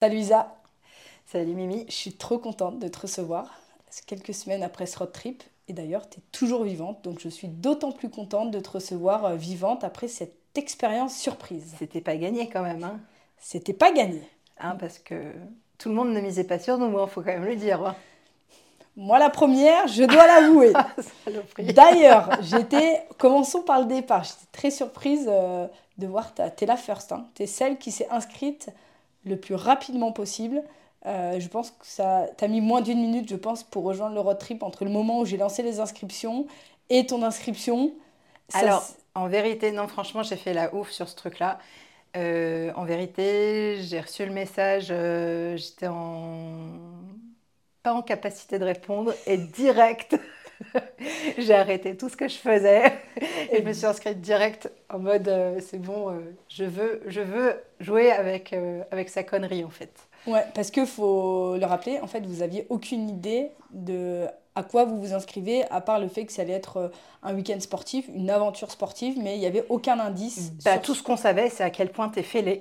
Salut Isa, Salut Mimi. je suis trop contente de te recevoir. C'est quelques semaines après ce road trip. Et d'ailleurs, tu es toujours vivante, donc je suis d'autant plus contente de te recevoir euh, vivante après cette expérience surprise. C'était pas gagné quand même, hein, C'était pas gagné. Hein, parce que tout le monde ne misait pas sur nous, il faut quand même le dire. hein. Moi, la première, je dois l'avouer. Ah. D'ailleurs, j'étais, commençons par le départ, j'étais très surprise euh, de voir, ta- t'es la first, hein. t'es celle qui s'est inscrite le plus rapidement possible. Euh, je pense que ça, t'as mis moins d'une minute, je pense, pour rejoindre le road trip entre le moment où j'ai lancé les inscriptions et ton inscription. Ça, Alors, en vérité, non, franchement, j'ai fait la ouf sur ce truc-là. Euh, en vérité, j'ai reçu le message, euh, j'étais en... pas en capacité de répondre et direct, j'ai arrêté tout ce que je faisais et je me suis inscrite direct en mode euh, c'est bon, euh, je veux, je veux jouer avec, euh, avec sa connerie en fait. ouais, parce que faut le rappeler, en fait, vous aviez aucune idée de à quoi vous vous inscrivez, à part le fait que ça allait être un week-end sportif, une aventure sportive, mais il n'y avait aucun indice. Bah, sur tout ce qu'on savait, c'est à quel point t'es fêlé,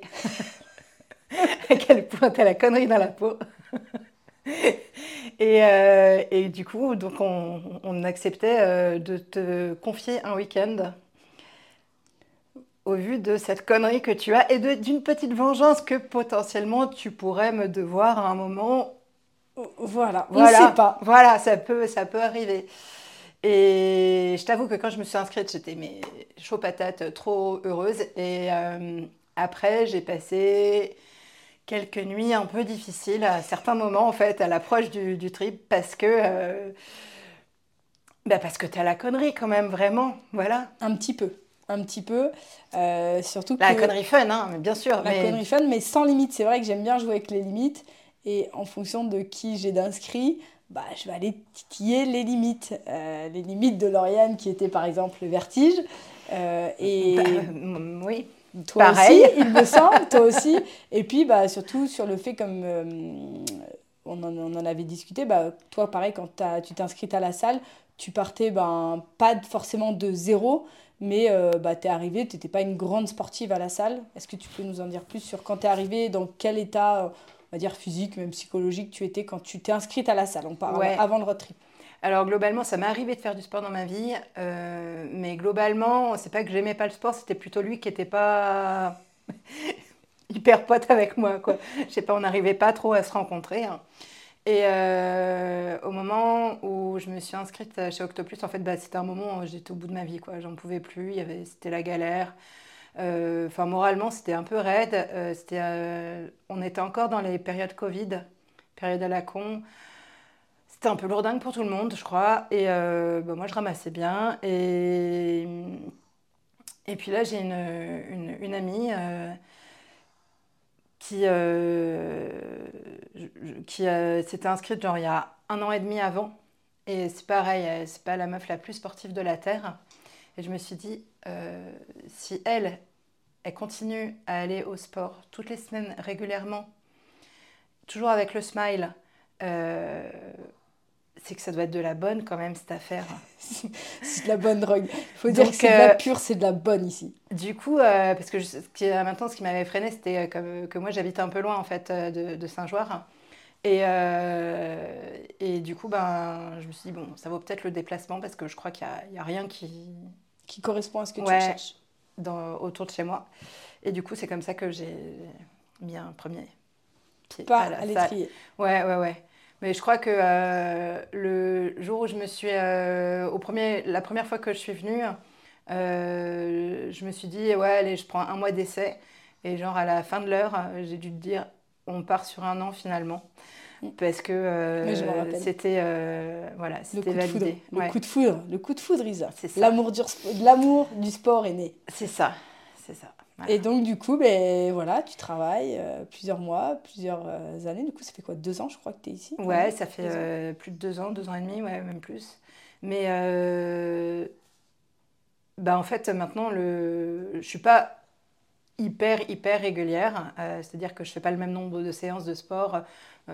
à quel point t'as la connerie dans la peau. Et, euh, et du coup, donc on, on acceptait euh, de te confier un week-end au vu de cette connerie que tu as et d'une petite vengeance que potentiellement tu pourrais me devoir à un moment. Voilà, on Voilà, ne sait pas. Voilà, ça peut, ça peut arriver. Et je t'avoue que quand je me suis inscrite, j'étais mais chaud patate, trop heureuse. Et euh, après, j'ai passé quelques nuits un peu difficiles à certains moments, en fait, à l'approche du, du trip, parce que, euh, bah parce que t'as la connerie quand même, vraiment. Voilà. Un petit peu, un petit peu. Euh, surtout La que connerie fun, hein, mais bien sûr. la mais... connerie fun, mais sans limite. C'est vrai que j'aime bien jouer avec les limites. Et en fonction de qui j'ai d'inscrits, bah, je vais aller titiller les limites. Euh, les limites de Lauriane, qui était par exemple le vertige. Euh, et Bah, oui. Toi pareil. aussi, il me semble, toi aussi. Et puis bah, surtout sur le fait, comme euh, on, en, on en avait discuté, bah, toi pareil, quand tu t'es inscrite à la salle, tu partais ben, pas forcément de zéro, mais euh, bah, tu es arrivée, tu n'étais pas une grande sportive à la salle. Est-ce que tu peux nous en dire plus sur quand tu es arrivée, dans quel état, euh, on va dire physique, même psychologique, tu étais quand tu t'es inscrite à la salle On parle Ouais. avant le road trip? Alors globalement, ça m'est arrivé de faire du sport dans ma vie, euh, mais globalement, c'est pas que j'aimais pas le sport, c'était plutôt lui qui était pas hyper pote avec moi, quoi. Je sais pas, on n'arrivait pas trop à se rencontrer. hein. Et euh, au moment où je me suis inscrite chez Octoplus, en fait, bah, c'était un moment où j'étais au bout de ma vie, quoi. J'en pouvais plus, c'était la galère. Euh, Enfin, moralement, c'était un peu raide. On était encore dans les périodes Covid, période à la con. C'était un peu lourdingue pour tout le monde, je crois. Et euh, bah, moi, je ramassais bien. Et, et puis là, j'ai une, une, amie euh, qui, euh, qui s'était inscrite genre il y a un an et demi avant. Et c'est pareil, c'est pas la meuf la plus sportive de la Terre. Et je me suis dit, si elle, elle continue à aller au sport toutes les semaines régulièrement, toujours avec le smile, c'est que ça doit être de la bonne quand même cette affaire. C'est de la bonne drogue. Il faut dire Donc, que c'est de la euh, pure, c'est de la bonne ici. Du coup, euh, parce que je- ce qui, maintenant, ce qui m'avait freiné, c'était euh, que moi, j'habite un peu loin en fait de, de Saint-Joire. Et, euh, et du coup, ben, je me suis dit, bon, ça vaut peut-être le déplacement parce que je crois qu'il n'y a, rien qui Qui correspond à ce que tu Ouais. recherches. dans, autour de chez moi. Et du coup, c'est comme ça que j'ai mis un premier pied Pas à à l'étrier. Ouais, ouais, ouais. Mais je crois que euh, le jour où je me suis, euh, au premier, la première fois que je suis venue, euh, je me suis dit, ouais, allez, je prends un mois d'essai. Et genre, à la fin de l'heure, j'ai dû te dire, on part sur un an finalement. Parce que c'était voilà, Le c'était coup de foudre. validé. Le Ouais. coup de foudre. Le coup de foudre, Isa. L'amour du, l'amour du sport est né. C'est ça, c'est ça. Voilà. Et donc, du coup, ben, voilà, tu travailles euh, plusieurs mois, plusieurs euh, années. Du coup, ça fait quoi Deux ans, je crois que tu es ici? Ouais, ça fait euh, plus de deux ans, deux ans et demi, ouais, même plus. Mais bah en fait, maintenant, le... je suis pas hyper, hyper régulière. C'est-à-dire que je fais pas le même nombre de séances de sport,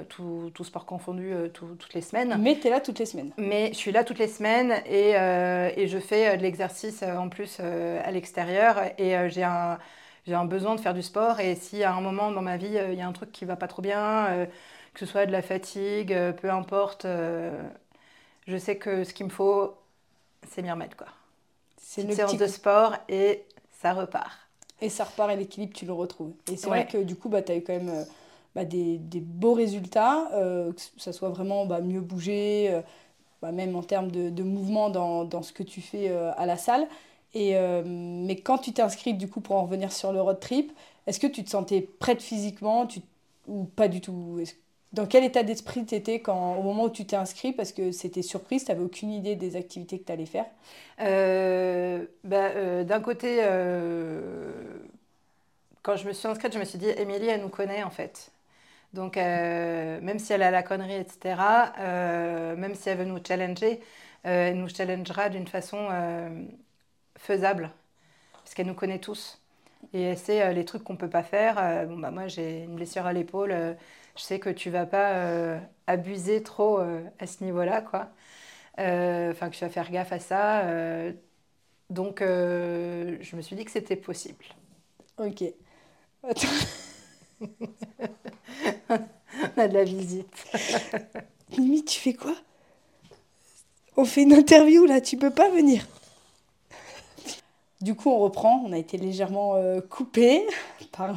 tout, tout sport confondu, euh, tout- toutes les semaines. Mais tu es là toutes les semaines. Mais je suis là toutes les semaines et, euh, et je fais euh, de l'exercice euh, en plus euh, à l'extérieur. Et euh, j'ai un, j'ai un besoin de faire du sport. Et si à un moment dans ma vie, il y a un truc qui va pas trop bien, que ce soit de la fatigue, peu importe, je sais que ce qu'il me faut, c'est m'y remettre. Quoi. C'est une séance de sport et ça repart. Et ça repart et l'équilibre, tu le retrouves. Et c'est vrai que du coup, bah, tu as eu quand même euh, bah, des, des, beaux résultats, euh, que ça soit vraiment bah, mieux bouger, euh, bah, même en termes de, de mouvement dans, dans, ce que tu fais à la salle. Et, mais quand tu t'es inscrite du coup pour en revenir sur le road trip, est-ce que tu te sentais prête physiquement tu, ou pas du tout? Dans quel état d'esprit tu étais quand, au moment où tu t'es inscrit? Parce que c'était surprise, tu n'avais aucune idée des activités que tu allais faire euh, bah, euh, D'un côté, euh, quand je me suis inscrite, je me suis dit, Émilie, elle nous connaît en fait. Donc, même si elle a la connerie, etc., même si elle veut nous challenger, elle nous challengera d'une façon faisable, parce qu'elle nous connaît tous. Et elle sait les trucs qu'on ne peut pas faire. bon, bah, moi, j'ai une blessure à l'épaule je sais que tu vas pas euh, abuser trop euh, à ce niveau-là, quoi. Euh, enfin, que tu vas faire gaffe à ça. donc, je me suis dit que c'était possible. Ok. On a de la visite. Mimi, tu fais quoi? On fait une interview là, tu peux pas venir. Du coup, on reprend. On a été légèrement coupé par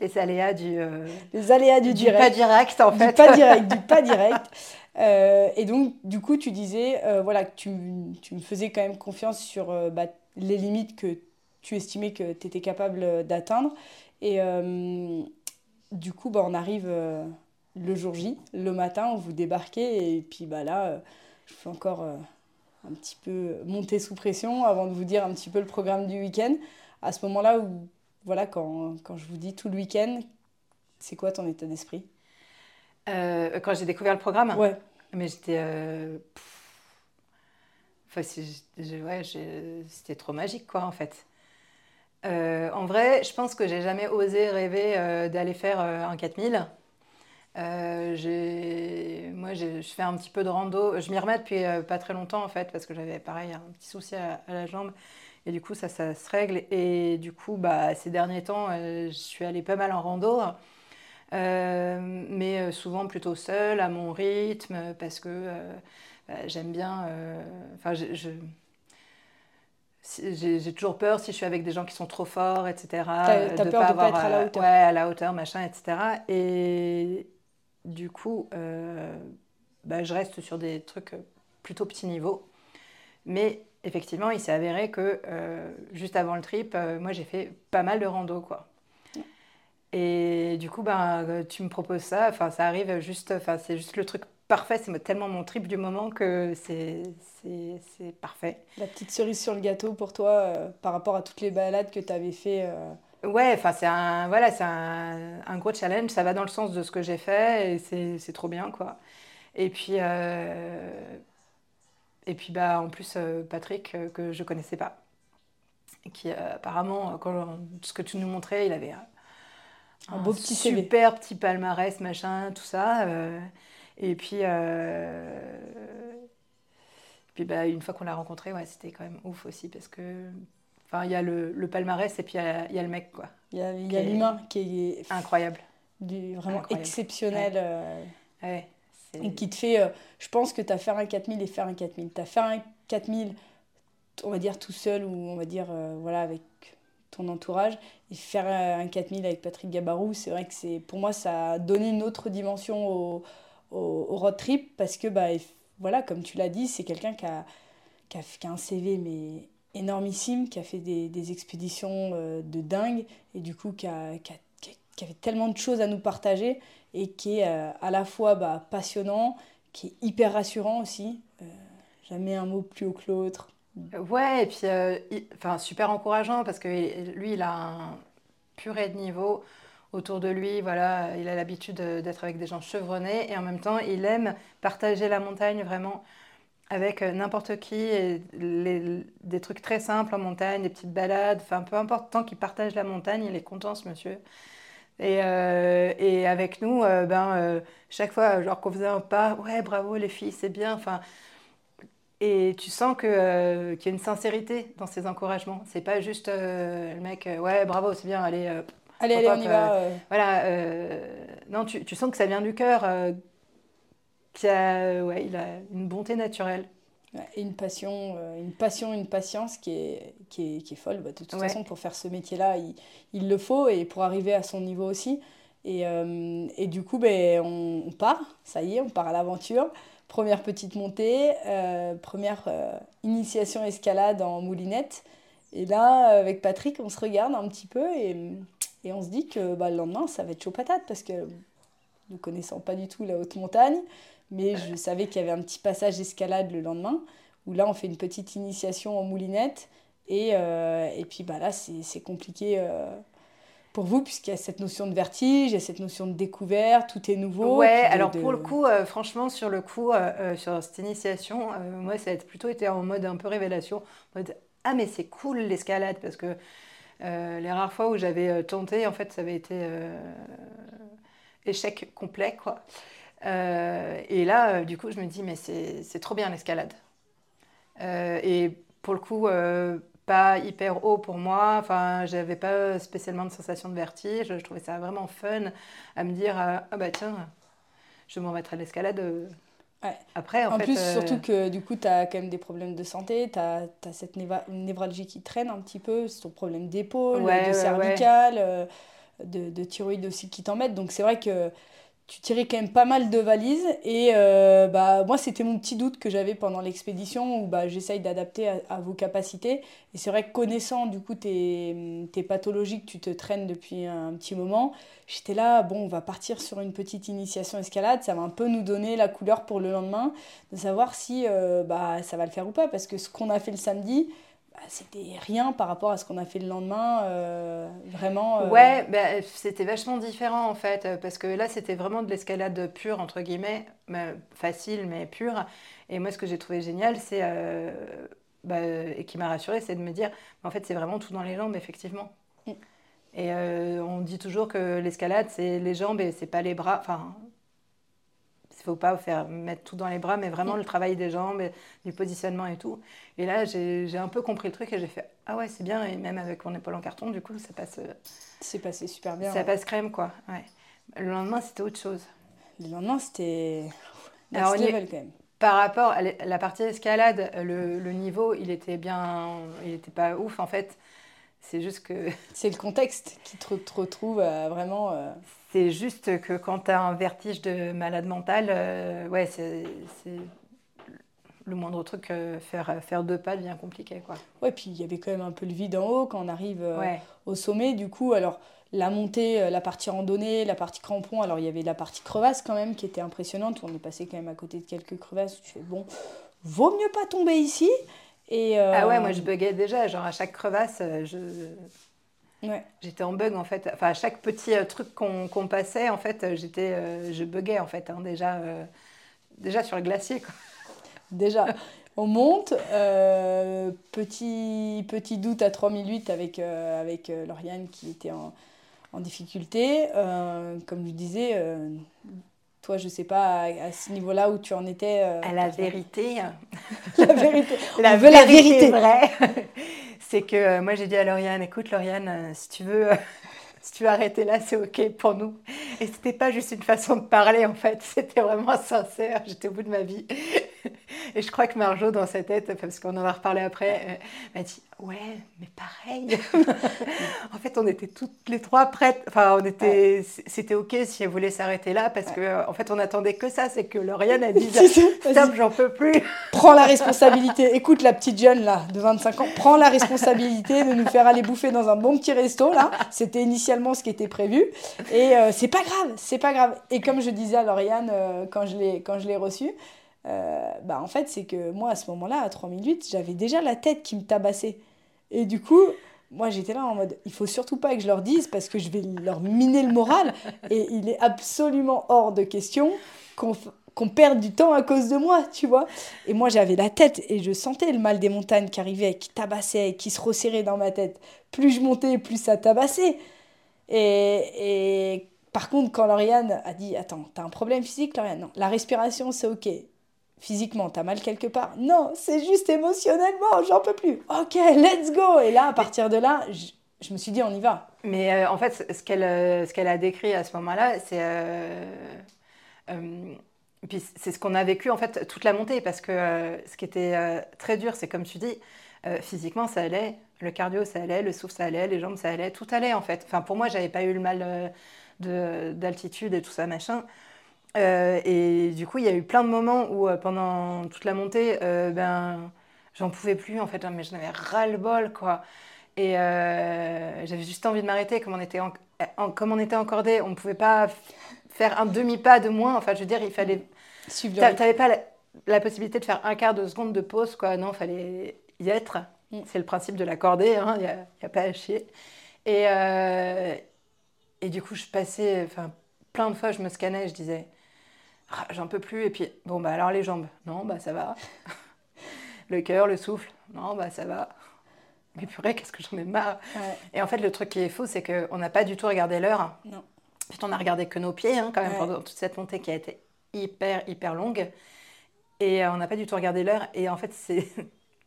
les aléas du, euh, les aléas du, direct. pas direct, en fait. Du pas direct, du pas direct. Euh, et donc, du coup, tu disais euh, voilà, que tu, tu, me faisais quand même confiance sur bah, les limites que tu estimais que tu étais capable d'atteindre. Et du coup, bah, on arrive le jour J, le matin, où vous débarquez. Et puis bah, là, je fais encore un petit peu monter sous pression avant de vous dire un petit peu le programme du week-end. À ce moment-là où voilà, quand, quand, je vous dis tout le week-end, c'est quoi ton état d'esprit? Euh, Quand j'ai découvert le programme? Ouais. Mais j'étais. Euh, enfin, ouais, c'était trop magique, quoi, en fait. Euh, en vrai, je pense que j'ai jamais osé rêver d'aller faire un 4000. Moi, je fais un petit peu de rando. Je m'y remets depuis pas très longtemps, en fait, parce que j'avais, pareil, un petit souci à la jambe. Et du coup, ça, ça se règle. Et du coup, bah, ces derniers temps, euh, je suis allée pas mal en rando. Euh, mais euh, souvent plutôt seule, à mon rythme, parce que bah, j'aime bien. Enfin, je, j'ai toujours peur si je suis avec des gens qui sont trop forts, etc. T'as as peur de pas être à la hauteur. Ouais, à la hauteur, machin, etc. Et du coup, bah, je reste sur des trucs plutôt petit niveau. Mais effectivement, il s'est avéré que euh, juste avant le trip, euh, moi j'ai fait pas mal de rando quoi. Et du coup, ben, tu me proposes ça, enfin ça arrive juste, enfin c'est juste le truc parfait, c'est tellement mon trip du moment que c'est parfait. La petite cerise sur le gâteau pour toi euh, par rapport à toutes les balades que tu avais fait. Ouais, enfin c'est un voilà, c'est un, un, gros challenge, ça va dans le sens de ce que j'ai fait et c'est trop bien quoi. Et puis et puis bah, en plus, euh, Patrick, euh, que je connaissais pas, qui euh, apparemment, quand, ce que tu nous montrais, il avait un, beau petit super petit palmarès, machin, tout ça. et puis, puis bah, une fois qu'on l'a rencontré, ouais, c'était quand même ouf aussi parce que. Enfin, il y a le, le, palmarès et puis il y, a le mec, quoi. Il y a, l'humain qui est incroyable. Du, vraiment exceptionnel. ouais et qui te fait. Euh, je pense que tu as fait un 4000 et faire un 4000. Tu as fait un 4000, on va dire tout seul ou on va dire euh, voilà avec ton entourage et faire un 4000 avec Patrick Gabarou, c'est vrai que c'est pour moi ça a donné une autre dimension au, au, road trip parce que bah voilà comme tu l'as dit, c'est quelqu'un qui a, qui a, qui, a, un CV mais énormissime, qui a fait des, expéditions euh, de dingue et du coup qui a, qui a qui avait tellement de choses à nous partager et qui est euh, à la fois bah, passionnant, qui est hyper rassurant aussi. Euh, jamais un mot plus haut que l'autre. Ouais, et puis enfin, super encourageant parce que lui, il a un purée de niveau autour de lui. Voilà, il a l'habitude d'être avec des gens chevronnés et en même temps, il aime partager la montagne vraiment avec n'importe qui et des trucs très simples en montagne, des petites balades, enfin peu importe, tant qu'il partage la montagne, il est content ce monsieur. Et, euh, et, avec nous, euh, ben, euh, chaque fois, genre qu'on faisait un pas, ouais, bravo les filles, c'est bien. Enfin, et tu sens que, euh, qu'il y a une sincérité dans ces encouragements. C'est pas juste euh, le mec, euh, ouais, bravo, c'est bien, allez. allez, allez, on y va. Voilà. non, tu, tu, sens que ça vient du cœur, qu'il a, ouais, il a une bonté naturelle. Et une passion, une passion, une patience qui est, qui est, qui est folle. Bah, de toute façon, pour faire ce métier-là, il, il, le faut et pour arriver à son niveau aussi. Et, et du coup, ben, on, on, part, ça y est, on part à l'aventure. Première petite montée, euh, première euh, initiation escalade en moulinette. Et là, avec Patrick, on se regarde un petit peu et, et on se dit que bah, le lendemain, ça va être chaud patate parce que ne connaissant pas du tout la haute montagne, mais je savais qu'il y avait un petit passage d'escalade le lendemain où là, on fait une petite initiation en moulinette. Et, euh, et puis bah, là, c'est compliqué pour vous, puisqu'il y a cette notion de vertige, il y a cette notion de découverte, tout est nouveau. Ouais, alors pour le coup, euh, franchement, sur le coup, euh, euh, sur cette initiation, moi, ça a plutôt été en mode un peu révélation, en mode ah mais c'est cool l'escalade, parce que les rares fois où j'avais tenté, en fait, ça avait été échec complet, quoi. et là, du coup, je me dis mais c'est trop bien l'escalade. et pour le coup, pas hyper haut pour moi. Enfin, j'avais pas spécialement de sensation de vertige. Je trouvais ça vraiment fun à me dire euh, ah bah tiens, je vais m'en mettre à l'escalade. Euh. Après, en, plus, euh, surtout que du coup, tu as quand même des problèmes de santé, tu as, cette névralgie qui traîne un petit peu, c'est ton problème d'épaule, de cervical, de, de, aussi qui t'embête. Donc c'est vrai que tu tirais quand même pas mal de valises. Et euh, bah, moi, c'était mon petit doute que j'avais pendant l'expédition où bah, j'essaye d'adapter à, vos capacités. Et c'est vrai que connaissant du coup tes, tes, pathologies que tu te traînes depuis un petit moment, j'étais là, bon, on va partir sur une petite initiation escalade. Ça va un peu nous donner la couleur pour le lendemain, de savoir si euh, bah, ça va le faire ou pas. Parce que ce qu'on a fait le samedi, c'était rien par rapport à ce qu'on a fait le lendemain, euh, vraiment. Euh, ouais, bah, c'était vachement différent en fait, euh, parce que là c'était vraiment de l'escalade pure, entre guillemets, facile mais pure. Et moi ce que j'ai trouvé génial, c'est, bah, et qui m'a rassurée, c'est de me dire, en fait c'est vraiment tout dans les jambes, effectivement. Mm. Et on dit toujours que l'escalade c'est les jambes et c'est pas les bras, enfin ne faut pas faire mettre tout dans les bras, mais vraiment le travail des jambes, du positionnement et tout. Et là, j'ai un peu compris le truc et j'ai fait Ah ouais, c'est bien. Et même avec mon épaule en carton, du coup, ça passe. Euh, c'est passé super bien. Ça passe crème, quoi. Ouais. Le lendemain, c'était autre chose. Le lendemain, c'était. Alors, level, quand même. Par rapport à la partie escalade, le, le niveau, il était bien. Il n'était pas ouf, en fait. C'est juste que. C'est le contexte qui te, retrouve euh, vraiment. Euh, c'est juste que quand tu as un vertige de malade mental, euh, ouais, c'est le moindre truc, euh, faire, faire deux pas devient compliqué. Quoi. Ouais, puis il y avait quand même un peu le vide en haut quand on arrive au sommet. Du coup, alors la montée, la partie randonnée, la partie crampon, alors il y avait la partie crevasse quand même qui était impressionnante. On est passé quand même à côté de quelques crevasses où tu fais bon, vaut mieux pas tomber ici. Et, Ah ouais, moi je buguais déjà. Genre à chaque crevasse, je J'étais en bug en fait. Enfin, à chaque petit euh, truc qu'on passait, en fait, euh, j'étais, euh, je buguais en fait, hein, déjà, déjà sur le glacier. Quoi. Déjà, on monte. petit, petit doute à 3008 avec, avec Lauriane qui était en, en difficulté. comme je disais, toi, je sais pas à, ce niveau-là où tu en étais. à la vérité. la vérité. la veut la vérité vraie c'est que euh, moi j'ai dit à Lauriane, écoute Lauriane, euh, si tu veux, si tu veux arrêter là, c'est ok pour nous. Et c'était pas juste une façon de parler en fait, c'était vraiment sincère. J'étais au bout de ma vie. Et je crois que Marjo, dans sa tête, parce qu'on en a reparlé après, euh, m'a dit Ouais, mais pareil. en fait, on était toutes les trois prêtes. Enfin, on était, c'était ok si elle voulait s'arrêter là, parce que en fait, on attendait que ça. C'est que Lauriane a dit Stop, j'en peux plus. prends la responsabilité. Écoute, la petite jeune là, de 25 ans, prends la responsabilité de nous faire aller bouffer dans un bon petit resto là. C'était initialement ce qui était prévu. Et euh, c'est pas grave, c'est pas grave. Et comme je disais à Lauriane euh, quand je l'ai reçue, euh, bah en fait, c'est que moi, à ce moment-là, à 3008, j'avais déjà la tête qui me tabassait. Et du coup, moi, j'étais là en mode, il faut surtout pas que je leur dise parce que je vais leur miner le moral. Et il est absolument hors de question qu'on perde du temps à cause de moi, tu vois. Et moi, j'avais la tête et je sentais le mal des montagnes qui arrivait, qui tabassait, qui se resserrait dans ma tête. Plus je montais, plus ça tabassait. Et, et par contre, quand Lauriane a dit Attends, t'as un problème physique, Lauriane? Non, la respiration, c'est OK Physiquement, t'as mal quelque part Non, c'est juste émotionnellement, j'en peux plus. Ok, let's go Et là, à partir de là, je, je me suis dit, on y va. Mais euh, en fait, ce qu'elle euh, ce qu'elle a décrit à ce moment-là, c'est euh, puis c'est ce qu'on a vécu en fait toute la montée parce que ce qui était très dur, c'est comme tu dis, physiquement ça allait, le cardio ça allait, le souffle ça allait, les jambes ça allait, tout allait en fait. Enfin pour moi, j'avais pas eu le mal de- d'altitude et tout ça machin. Euh, et du coup, il y a eu plein de moments où euh, pendant toute la montée, euh, ben j'en pouvais plus en fait, hein, mais j'en avais ras-le-bol quoi. Et j'avais juste envie de m'arrêter. Comme on était, en, en- comme on était encordé, on ne pouvait pas faire un demi-pas de moins. Enfin, je veux dire, il fallait. Rythme. T'avais pas la, la possibilité de faire un quart de seconde de pause, quoi. Non, il fallait y être. Mm. C'est le principe de la cordée, hein, il n'y a, il pas à chier. Et, et du coup, je passais, enfin, plein de fois, je me scannais, je disais, Ah, j'en peux plus. Et puis, bon, bah alors les jambes, non, bah ça va. le cœur, le souffle, non, bah ça va. Mais purée, qu'est-ce que j'en ai marre. Ouais. Et en fait, le truc qui est faux, c'est qu'on n'a pas du tout regardé l'heure. Non. Puis on a regardé que nos pieds, hein, quand même, Ouais. pendant toute cette montée qui a été hyper, hyper longue. Et euh, on n'a pas du tout regardé l'heure. Et en fait, c'est...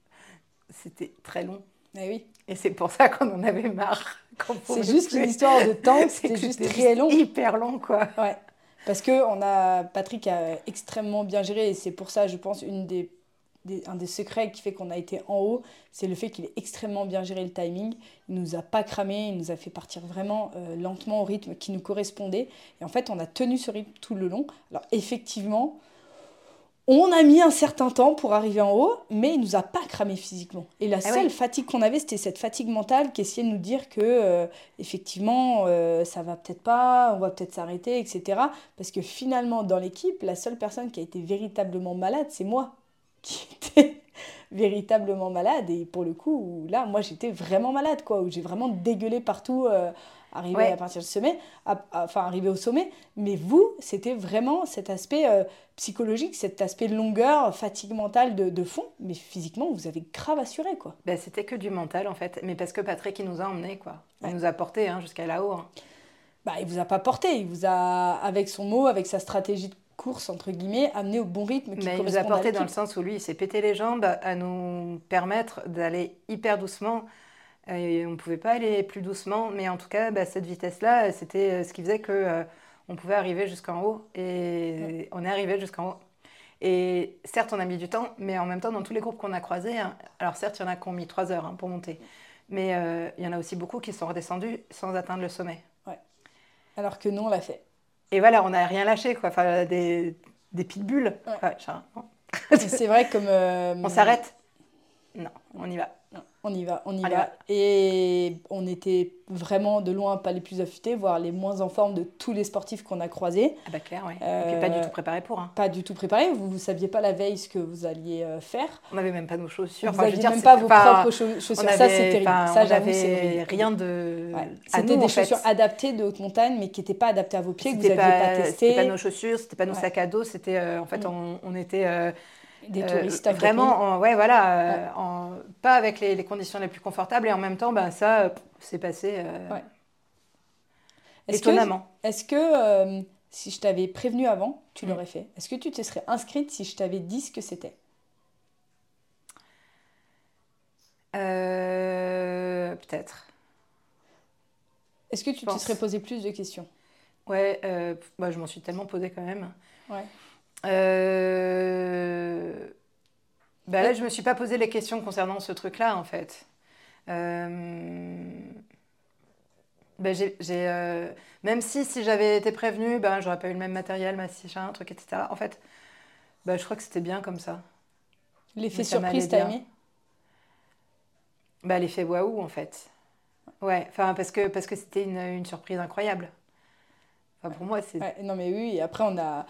c'était très long. Eh oui. Et c'est pour ça qu'on en avait marre. C'est juste une histoire de temps, C'est c'était juste très long. Hyper long, quoi. Ouais. Parce que on a Patrick a extrêmement bien géré et c'est pour ça, je pense, une des, un des secrets qui fait qu'on a été en haut, c'est le fait qu'il ait extrêmement bien géré le timing. Il nous a pas cramé, il nous a fait partir vraiment euh, lentement au rythme qui nous correspondait. Et en fait, on a tenu ce rythme tout le long. Alors effectivement, on a mis un certain temps pour arriver en haut, mais il nous a pas cramé physiquement. Et la Ah seule ouais. fatigue qu'on avait, c'était cette fatigue mentale qui essayait de nous dire que euh, effectivement, euh, ça va peut-être pas, on va peut-être s'arrêter, etc. Parce que finalement, dans l'équipe, la seule personne qui a été véritablement malade, c'est moi, qui était véritablement malade. Et pour le coup, là, moi, j'étais vraiment malade, quoi, où j'ai vraiment dégueulé partout, euh, arrivé Ouais. à partir du sommet, à- à- enfin, arrivé au sommet. Mais vous, c'était vraiment cet aspect euh, psychologique, cet aspect longueur, fatigue mentale de, de fond. Mais physiquement, vous avez grave assuré, quoi. Ben, c'était que du mental, en fait. Mais parce que Patrick, il nous a emmenés, quoi. Il Ouais. nous a portés hein, jusqu'à là-haut. hein. Bah, il vous a pas porté, il vous a, avec son mot, avec sa stratégie de course, entre guillemets, amené au bon rythme qui Mais il nous a porté dans le sens où lui, il s'est pété les jambes à nous permettre d'aller hyper doucement. Et on ne pouvait pas aller plus doucement, mais en tout cas, bah, cette vitesse-là, c'était euh, ce qui faisait que euh, on pouvait arriver jusqu'en haut. Et on est arrivé jusqu'en haut. Et certes, on a mis du temps, mais en même temps, dans tous les groupes qu'on a croisés, hein, alors certes, il y en a qui ont mis trois heures hein, pour monter, mais euh, il y en a aussi beaucoup qui sont redescendus sans atteindre le sommet. Alors que non, on l'a fait. Et voilà, on n'a rien lâché, quoi. Enfin, des, des pitbulls. Ouais. Ouais, c'est vrai comme... euh, On s'arrête Non, on y va. On y va, on y Allez, va. Et on était vraiment de loin pas les plus affûtés, voire les moins en forme de tous les sportifs qu'on a croisés. Ah bah clair, ouais. Euh, Et puis pas du tout préparé pour. hein. Pas du tout préparés, vous ne saviez pas la veille ce que vous alliez euh, faire. On n'avait même pas nos chaussures. vous n'aviez même pas vos pas- propres chaussures. ça, c'est terrible. Ça, j'avoue, c'est rien de. Ouais. C'était des fait. chaussures adaptées de haute montagne, mais qui n'étaient pas adaptées à vos pieds, que vous n'aviez pas, pas, testé. c'était pas nos chaussures, c'était pas nos Ouais. sacs à dos, c'était euh, en fait Mm. on, on était euh, Des euh, touristes à vraiment, en- ouais voilà, euh, Ouais. en- pas avec les, les conditions les plus confortables et en même temps, bah, ça euh, c'est passé euh, Ouais. Étonnamment. est-ce que euh, si je t'avais prévenu avant, tu Mm. l'aurais fait? Est-ce que tu te serais inscrite si je t'avais dit ce que c'était? Euh, Peut-être. Est-ce que tu te serais posé plus de questions? Ouais, euh, bah, je m'en suis tellement posé quand même. Ouais. Euh, Bah là, je me suis pas posé les questions concernant ce truc-là, en fait. Euh, bah, j'ai, j'ai, euh, Même si, si j'avais été prévenue, ben, j'aurais pas eu le même matériel, ma machin, truc, etc. En fait, bah, je crois que c'était bien comme ça. L'effet ça surprise, t'as aimé? Bah, l'effet waouh, en fait. Ouais, enfin, parce que, parce que c'était une, une surprise incroyable. Enfin, pour moi, c'est... Ouais, Non mais oui, et après on a,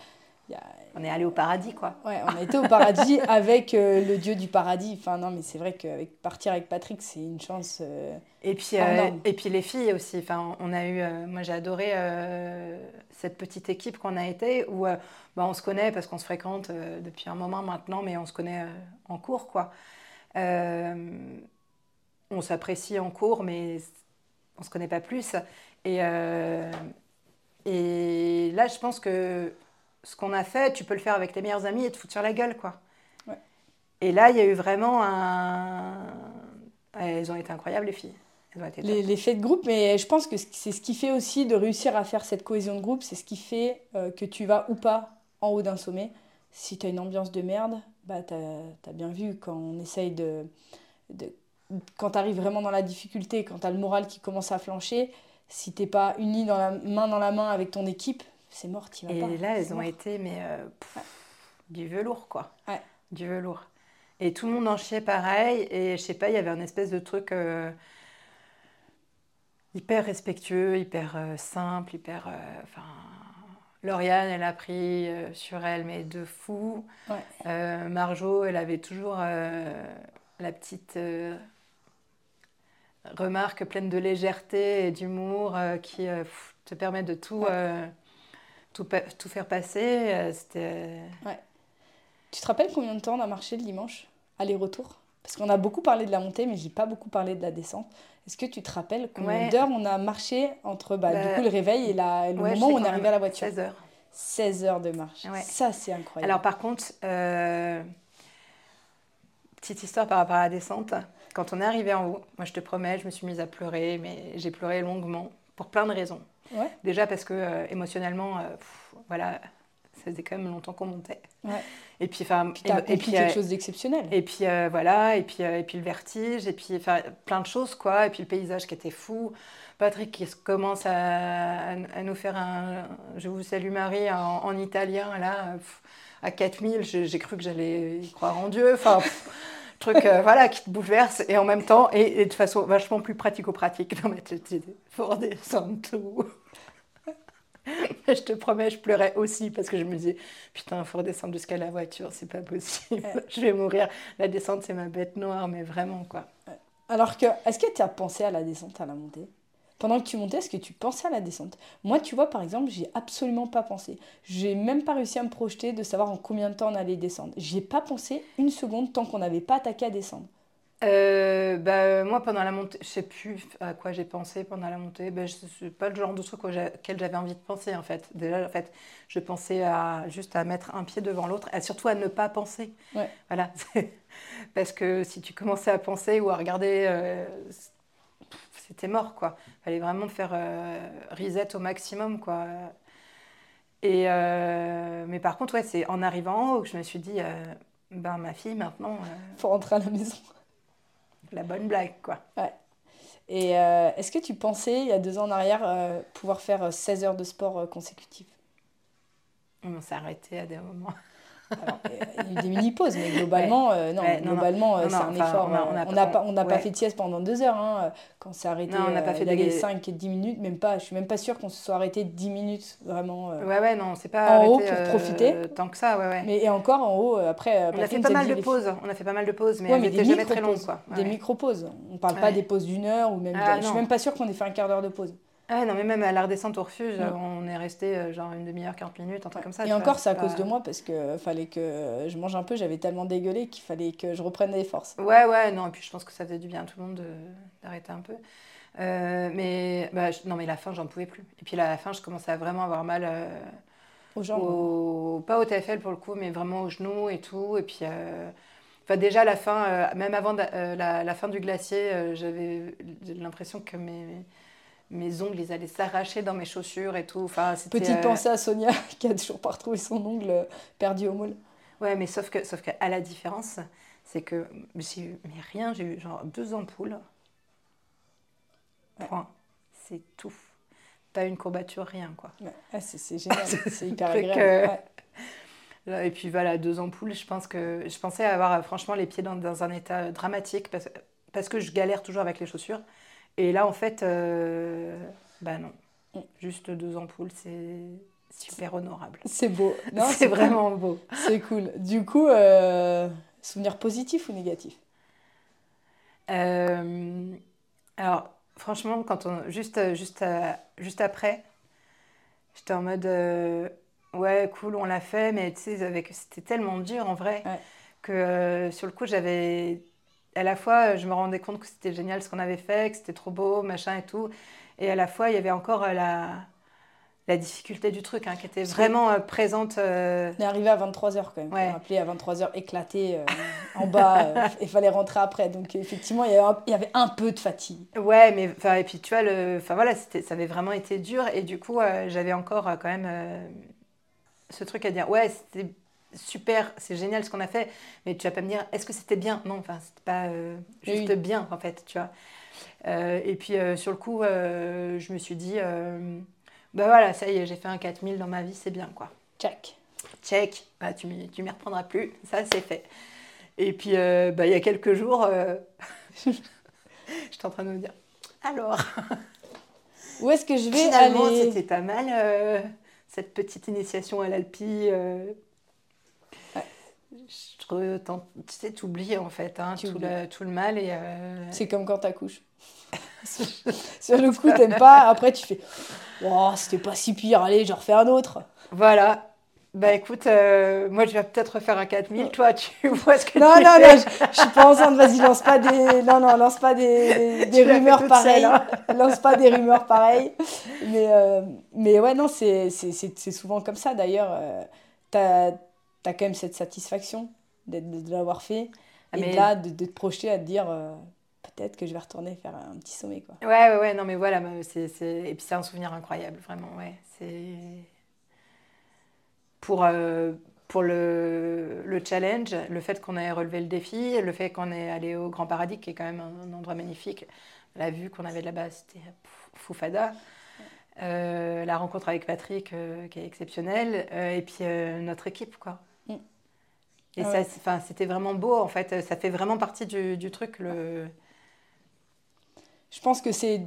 y a- on est allé au paradis, quoi. ouais, on a été au paradis avec euh, le dieu du paradis. Enfin non mais c'est vrai que partir avec Patrick c'est une chance. euh, Et puis, euh, et puis les filles aussi. Enfin, on a eu, moi j'ai adoré cette petite équipe qu'on a été où bah, on se connaît parce qu'on se fréquente depuis un moment maintenant, mais on se connaît en cours quoi. On s'apprécie en cours, mais on se connaît pas plus. Et, et là, je pense que ce qu'on a fait, tu peux le faire avec tes meilleurs amis et te foutre sur la gueule, quoi. Et là, il y a eu vraiment un. Elles ont été incroyables, les filles. les, les, faits de groupe, mais je pense que c'est ce qui fait aussi de réussir à faire cette cohésion de groupe, c'est ce qui fait euh, que tu vas ou pas en haut d'un sommet. Si tu as une ambiance de merde, bah, tu as, bien vu quand on essaye de. de quand tu arrives vraiment dans la difficulté, quand tu as le moral qui commence à flancher, si t'es pas uni dans la main dans la main avec ton équipe, c'est mort, tu vas Et pas. Et là, elles ont été mais euh, du velours quoi. Ouais. Du velours. Et tout le monde en chiait pareil. Et je sais pas, il y avait un espèce de truc euh, hyper respectueux, hyper euh, simple, hyper. Enfin, Lauriane, elle a pris sur elle, mais de fou. Ouais. Marjo, elle avait toujours la petite remarque pleine de légèreté et d'humour qui te permet de tout, tout, tout, faire passer. C'était. Ouais. Tu te rappelles combien de temps on a marché le dimanche Aller-retour? Parce qu'on a beaucoup parlé de la montée, mais j'ai pas beaucoup parlé de la descente. Est-ce que tu te rappelles combien d'heures on a marché entre bah, du coup, le réveil et la, le moment où on est arrivé à la voiture? 16 heures. 16 heures de marche. Ça, c'est incroyable. Alors, par contre, euh, petite histoire par rapport à la descente. Quand on est arrivé en haut, moi, je te promets, je me suis mise à pleurer, mais j'ai pleuré longuement pour plein de raisons. Ouais. Déjà parce que euh, émotionnellement, euh, pff, voilà, ça faisait quand même longtemps qu'on montait. Ouais. Et puis, enfin, Puis t'as accompli quelque chose d'exceptionnel. Et puis euh, voilà, et puis et puis le vertige, et puis enfin plein de choses quoi, et puis le paysage qui était fou. Patrick qui commence à, à nous faire un, je vous salue Marie en, en italien là, pff, à 4000, j'ai cru que j'allais y croire en Dieu. Enfin. Truc euh, voilà, qui te bouleverse et en même temps, et, et de façon vachement plus pratico-pratique dans ma tête. Il faut redescendre tout. je te promets, je pleurais aussi parce que je me disais, putain, il faut redescendre jusqu'à la voiture, c'est pas possible, je vais mourir. La descente, c'est ma bête noire, mais vraiment, quoi. Alors que, est-ce que tu as pensé à la descente, à la montée? Pendant que tu montais, est-ce que tu pensais à la descente? Moi, tu vois, par exemple, j'ai absolument pas pensé. J'ai même pas réussi à me projeter de savoir en combien de temps on allait descendre. J'y ai pas pensé une seconde tant qu'on n'avait pas attaqué à descendre. Euh, bah, moi, pendant la montée, je sais plus à quoi j'ai pensé pendant la montée. Bah, c'est pas le genre de truc auquel j'avais envie de penser, en fait. Déjà, en fait, je pensais à, juste à mettre un pied devant l'autre et surtout à ne pas penser. Ouais. Voilà. Parce que si tu commençais à penser ou à regarder, euh, c'était mort, quoi. Il fallait vraiment faire euh, reset au maximum, quoi. Et, euh, mais par contre, ouais, c'est en arrivant en haut que je me suis dit, euh, ben ma fille, maintenant... Faut rentrer à la maison. La bonne blague, quoi. Ouais. Et est-ce que tu pensais, il y a deux ans en arrière, pouvoir faire 16 heures de sport consécutives? On s'est arrêté à des moments. Alors, il y a eu des mini-pauses, mais globalement, ouais. euh, non, ouais, globalement c'est un enfin, effort. On n'a pas, on pas, pas fait de sieste pendant deux heures. Hein, quand on s'est arrêté, on n'a pas fait des... 5 et 10 minutes, même pas. Je suis même pas sûre qu'on se soit arrêté 10 minutes, vraiment. Euh, ouais, ouais, non, c'est pas en arrêté, haut pour profiter. Euh, tant que ça, ouais, ouais. Mais et encore en haut, après. On a fait pas mal de pauses. On a fait pas mal de pauses, mais, des jamais très longues, quoi. Des micro-pauses. On parle pas des pauses d'une heure ou même. Ah, je suis même pas sûre qu'on ait fait un quart d'heure de pause. Ah non, mais même à la redescente au refuge, mmh. on est resté euh, genre une demi-heure, 40 minutes, un truc comme ça. Et encore, c'est à pas... cause de moi parce que fallait que je mange un peu, j'avais tellement dégueulé qu'il fallait que je reprenne des forces. Ouais, ouais, non, et puis je pense que ça faisait du bien à tout le monde d'arrêter un peu. Euh, mais bah, je... non, mais la fin, j'en pouvais plus. Et puis à la fin, je commençais à vraiment avoir mal. Euh, aux jambes au... Pas au TFL pour le coup, mais vraiment aux genoux et tout. Et puis. Euh... Enfin, déjà, la fin, même avant la, la, fin du glacier, j'avais l'impression que mes, mes ongles, ils allaient s'arracher dans mes chaussures et tout. Enfin, Petite euh... pensée à Sonia qui a toujours pas retrouvé son ongle perdu au moule. Ouais, mais sauf que, sauf que à la différence, c'est que j'ai eu mais rien, j'ai eu genre deux ampoules. Point. Ouais. C'est tout. Pas une courbature, rien quoi. Ouais. Ah, c'est génial, c'est hyper agréable. Euh... Ouais. Et puis voilà, deux ampoules. Je pense que je pensais avoir franchement les pieds dans, dans un état dramatique parce, parce que je galère toujours avec les chaussures. Et là, en fait, euh, bah non. Juste deux ampoules, c'est super honorable. C'est beau. C'est vraiment cool. beau. C'est cool. Du coup, euh, souvenir positif ou négatif? Euh, Alors, franchement, quand on, juste, juste, juste après, j'étais en mode euh, ouais, cool, on l'a fait, mais tu sais, c'était tellement dur en vrai ouais. que sur le coup, j'avais à la fois, je me rendais compte que c'était génial ce qu'on avait fait, que c'était trop beau, machin et tout. Et à la fois, il y avait encore la, la difficulté du truc, hein, qui était vraiment euh, présente. On est arrivé à 23h quand même. Ouais. On appelé à 23h éclaté en bas. Il fallait rentrer après. Donc effectivement, il y, avait un, il y avait un peu de fatigue. Ouais, mais et puis tu vois, le, voilà, ça avait vraiment été dur. Et du coup, j'avais encore quand même ce truc à dire. Ouais, c'était super, c'est génial ce qu'on a fait, mais tu vas pas me dire, est-ce que c'était bien? Non, enfin, c'était pas juste bien, en fait, tu vois. Euh, et puis euh, sur le coup, euh, je me suis dit, bah voilà, ça y est, j'ai fait un 4000 dans ma vie, c'est bien quoi. Check. Check, bah, tu ne m'y reprendras plus, ça c'est fait. Et puis bah, il y a quelques jours, j'étais en train de me dire, alors Où est-ce que je vais Finalement, c'était pas mal cette petite initiation à l'Alpi je tu sais, t'oublies en fait hein, tout, le, tout, le, mal. et euh, C'est comme quand t'accouches. Sur le coup, t'aimes pas. Après, tu fais oh, c'était pas si pire, allez, j'en refais un autre. Voilà. Bah écoute, euh, moi je vais peut-être refaire un 4000, toi tu vois ce que non, tu non, fais. Non, non, je, je suis pas enceinte, vas-y, lance pas des, non, non, lance pas des, des rumeurs pareilles. Hein. lance pas des rumeurs pareilles. Mais, euh, mais ouais, non, c'est souvent comme ça d'ailleurs. t'as tu as quand même cette satisfaction de, de l'avoir fait. Ah, et là, de, de, te projeter à te dire euh, peut-être que je vais retourner faire un petit sommet. Quoi. Ouais, ouais, ouais, non, mais voilà, c'est, et puis c'est un souvenir incroyable, vraiment, ouais. C'est. Pour, euh, pour le, le, challenge, le fait qu'on ait relevé le défi, le fait qu'on ait allé au Grand Paradis, qui est quand même un, endroit magnifique, la vue qu'on avait là-bas, c'était foufada. Euh, la rencontre avec Patrick, qui est exceptionnelle, et puis notre équipe, quoi. Et ah ça, c'était vraiment beau, en fait. Ça fait vraiment partie du, du truc. Le... Je pense que c'est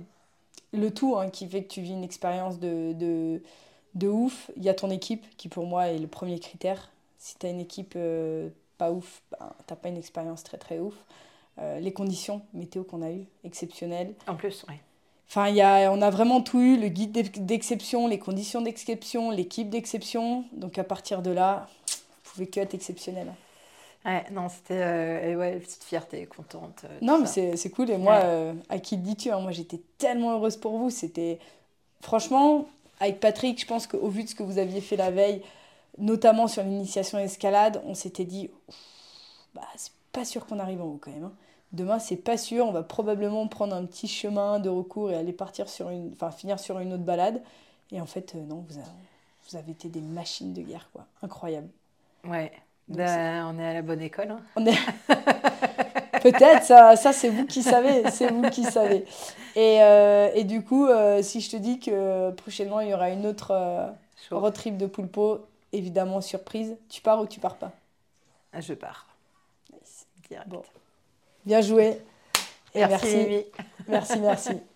le tout hein, qui fait que tu vis une expérience de, de, de, ouf. Il y a ton équipe qui, pour moi, est le premier critère. Si tu as une équipe euh, pas ouf, ben, tu n'as pas une expérience très, très ouf. Euh, les conditions météo qu'on a eues, exceptionnelles. En plus, oui. Enfin, y a, on a vraiment tout eu, le guide d'exception, les conditions d'exception, l'équipe d'exception. Donc à partir de là, pouvait que être exceptionnel. Ouais, non, c'était euh, ouais, petite fierté, contente. Euh, non, mais c'est cool. Et moi, euh, à qui le dis-tu hein, Moi, j'étais tellement heureuse pour vous. C'était. Franchement, avec Patrick, je pense qu'au vu de ce que vous aviez fait la veille, notamment sur l'initiation escalade, on s'était dit bah, c'est pas sûr qu'on arrive en haut quand même. Hein. Demain, c'est pas sûr. On va probablement prendre un petit chemin de recours et aller partir sur une. Enfin, finir sur une autre balade. Et en fait, non, vous, vous avez été des machines de guerre, quoi. Incroyable. Ouais. Ben, on est à la bonne école. Hein. On est... Peut-être, ça, ça c'est vous qui savez. C'est vous qui savez. Et, euh, et du coup, euh, si je te dis que prochainement, il y aura une autre euh, road trip de Poulpo, évidemment surprise, tu pars ou tu pars pas? Ah, Je pars. Bon. Bien joué. Et merci. Merci, merci. merci.